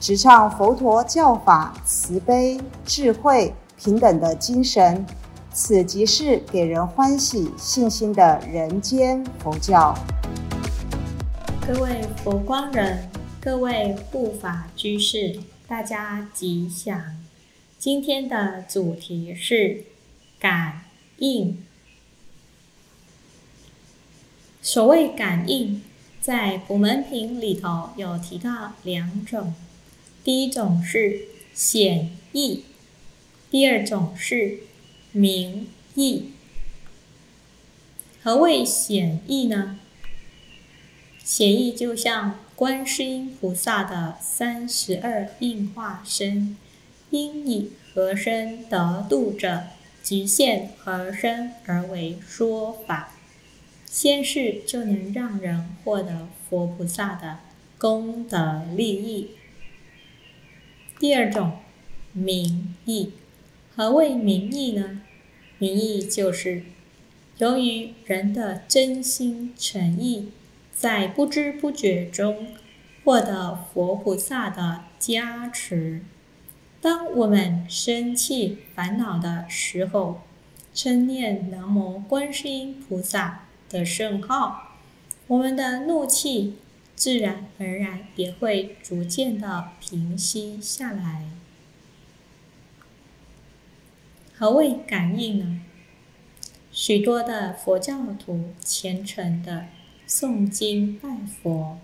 直唱佛陀教法慈悲、智慧、平等的精神。此即是给人欢喜、信心的人间佛教。各位佛光人，各位护法居士，大家吉祥。今天的主题是。感应，所谓感应，在古门品里头有提到两种，第一种是显意，第二种是明意。何谓显意呢？显意就像观世音菩萨的三十二应化身，因以何身得度者？极限何身而为说法，先是就能让人获得佛菩萨的功德利益。第二种名义，何谓名义呢？名义就是由于人的真心诚意，在不知不觉中获得佛菩萨的加持。当我们生气、烦恼的时候，称念南无观世音菩萨的圣号，我们的怒气自然而然也会逐渐的平息下来。何谓感应呢？许多的佛教徒虔诚的诵经拜佛，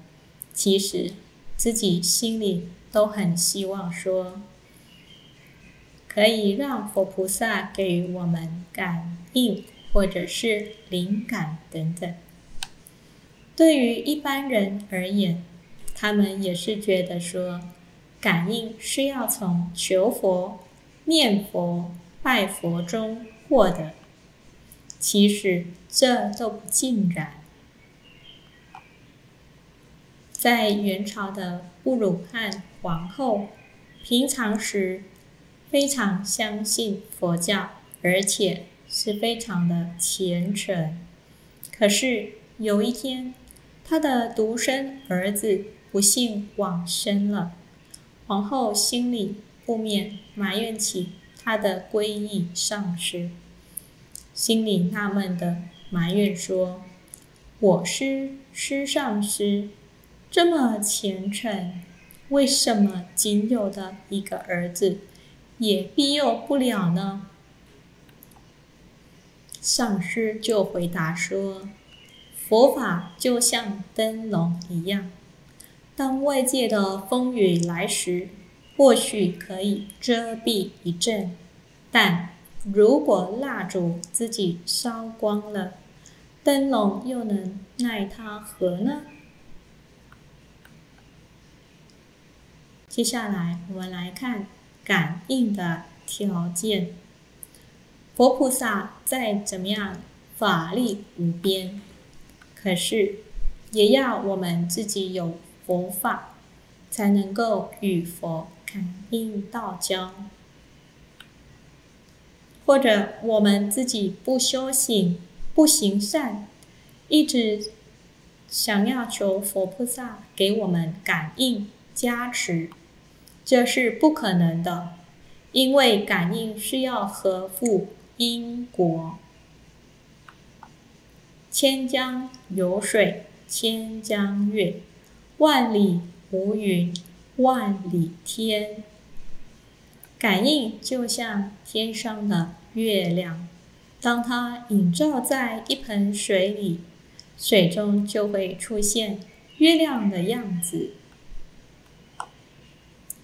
其实自己心里都很希望说。可以让佛菩萨给我们感应，或者是灵感等等。对于一般人而言，他们也是觉得说，感应是要从求佛、念佛、拜佛中获得。其实这都不尽然。在元朝的布鲁汉皇后，平常时。非常相信佛教，而且是非常的虔诚。可是有一天，他的独生儿子不幸往生了，皇后心里不免埋怨起他的皈依上师，心里纳闷的埋怨说：“我师师上师这么虔诚，为什么仅有的一个儿子？”也庇佑不了呢。上师就回答说：“佛法就像灯笼一样，当外界的风雨来时，或许可以遮蔽一阵；但如果蜡烛自己烧光了，灯笼又能奈它何呢？”接下来，我们来看。感应的条件，佛菩萨再怎么样法力无边，可是也要我们自己有佛法，才能够与佛感应道交。或者我们自己不修行、不行善，一直想要求佛菩萨给我们感应加持。这是不可能的，因为感应是要合乎因果。千江有水千江月，万里无云万里天。感应就像天上的月亮，当它映照在一盆水里，水中就会出现月亮的样子。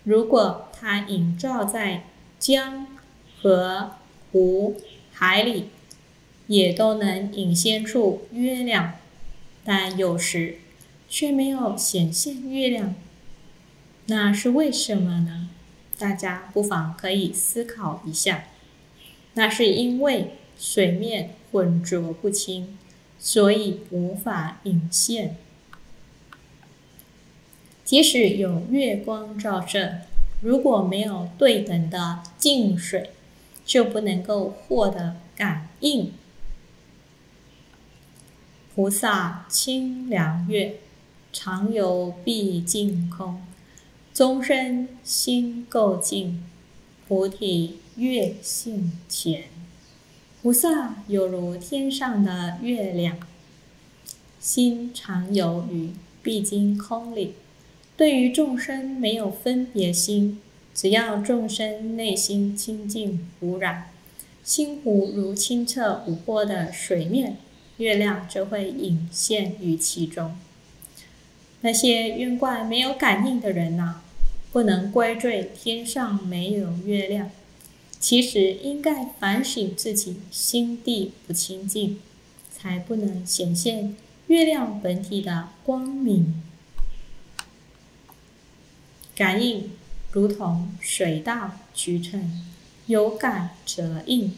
如果它映照在江、河、湖、海里，也都能引现出月亮，但有时却没有显现月亮，那是为什么呢？大家不妨可以思考一下。那是因为水面浑浊不清，所以无法引现。即使有月光照射，如果没有对等的净水，就不能够获得感应。菩萨清凉月，常游毕竟空。终身心够净，菩提月性前。菩萨犹如天上的月亮，心常游于毕竟空里。对于众生没有分别心，只要众生内心清净无染，心湖如清澈无波的水面，月亮就会隐现于其中。那些冤怪没有感应的人呐。不能怪罪天上没有月亮，其实应该反省自己心地不清净，才不能显现月亮本体的光明。感应如同水到渠成，有感则应，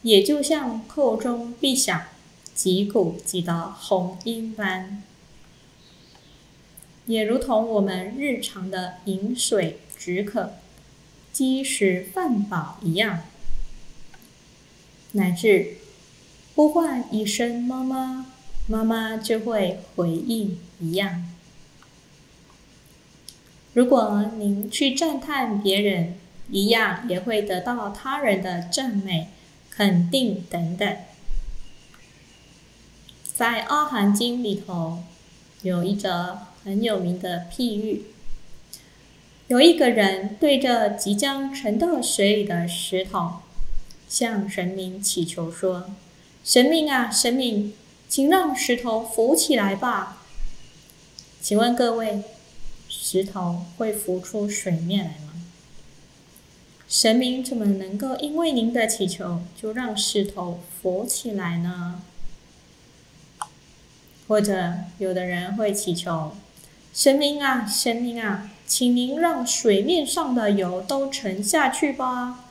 也就像扣钟必响，击鼓即得红音般。也如同我们日常的饮水止渴、饥食饭饱一样，乃至呼唤一声“妈妈”，妈妈就会回应一样。如果您去赞叹别人，一样也会得到他人的赞美、肯定等等。在《阿含经》里头有一则。很有名的譬喻，有一个人对着即将沉到水里的石头，向神明祈求说：“神明啊，神明，请让石头浮起来吧。”请问各位，石头会浮出水面来吗？神明怎么能够因为您的祈求就让石头浮起来呢？或者有的人会祈求。神明啊，神明啊，请您让水面上的油都沉下去吧。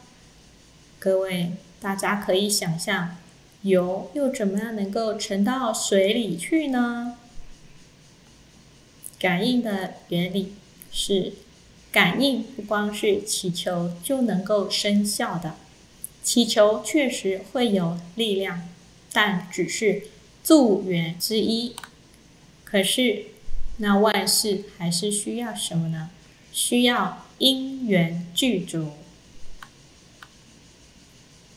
各位，大家可以想象，油又怎么样能够沉到水里去呢？感应的原理是，感应不光是祈求就能够生效的，祈求确实会有力量，但只是助缘之一。可是。那万事还是需要什么呢？需要因缘具足。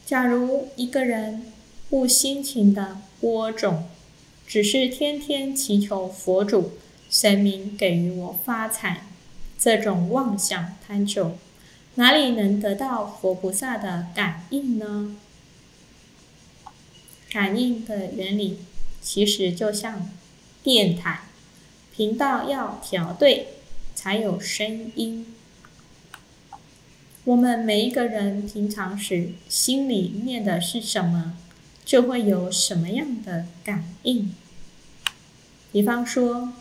假如一个人不辛勤的播种，只是天天祈求佛祖、神明给予我发财，这种妄想贪求，哪里能得到佛菩萨的感应呢？感应的原理其实就像电台。频道要调对，才有声音。我们每一个人平常时心里念的是什么，就会有什么样的感应。比方说，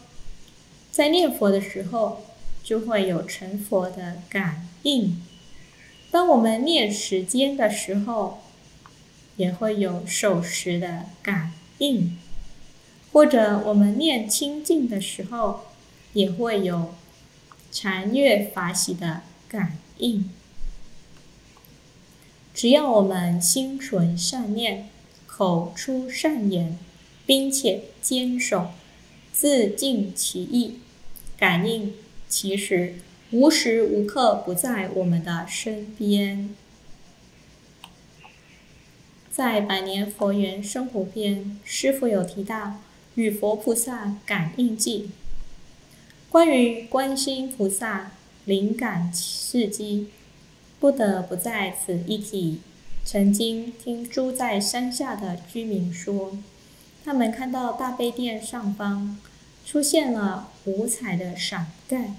在念佛的时候，就会有成佛的感应；当我们念时间的时候，也会有守时的感应。或者我们念清净的时候，也会有禅悦法喜的感应。只要我们心存善念，口出善言，并且坚守，自尽其意，感应其实无时无刻不在我们的身边。在《百年佛缘生活篇》，师傅有提到。与佛菩萨感应记，关于观世音菩萨灵感事迹，不得不在此一提。曾经听住在山下的居民说，他们看到大悲殿上方出现了五彩的伞盖，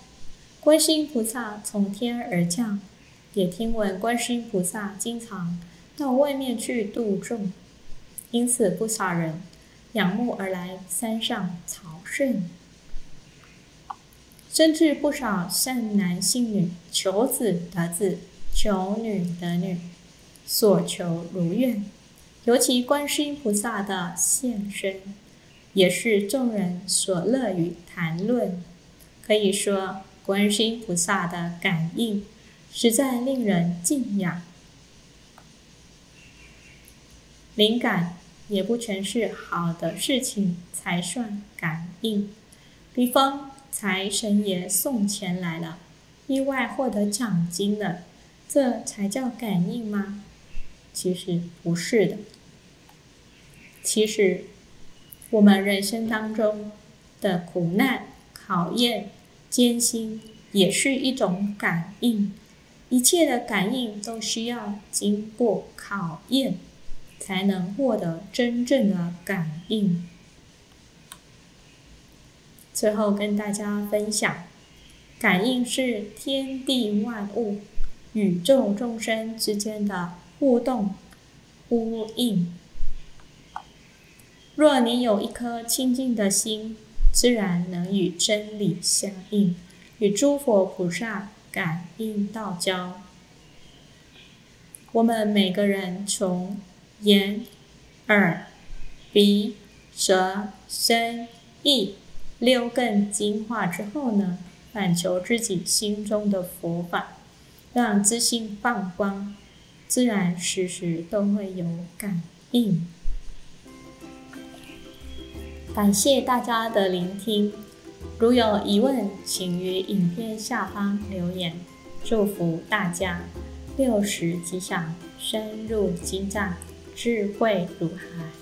观世音菩萨从天而降。也听闻观世音菩萨经常到外面去度众，因此不少人。仰慕而来，山上朝圣。甚至不少善男信女求子得子，求女得女，所求如愿。尤其观世音菩萨的现身，也是众人所乐于谈论。可以说，观世音菩萨的感应实在令人敬仰。灵感也不全是好的事情才算感应，比方财神爷送钱来了，意外获得奖金了，这才叫感应吗？其实不是的。其实，我们人生当中的苦难、考验、艰辛，也是一种感应。一切的感应都需要经过考验，才能获得真正的感应。最后跟大家分享，感应是天地万物、宇宙众生之间的互动呼应。若你有一颗清净的心，自然能与真理相应，与诸佛菩萨感应道交。我们每个人从眼、耳、鼻、舌、身、意六根净化之后呢，反求自己心中的佛法，让自信放光，自然时时都会有感应。感谢大家的聆听，如有疑问，请于影片下方留言。祝福大家六时吉祥，深入经藏，智慧如海。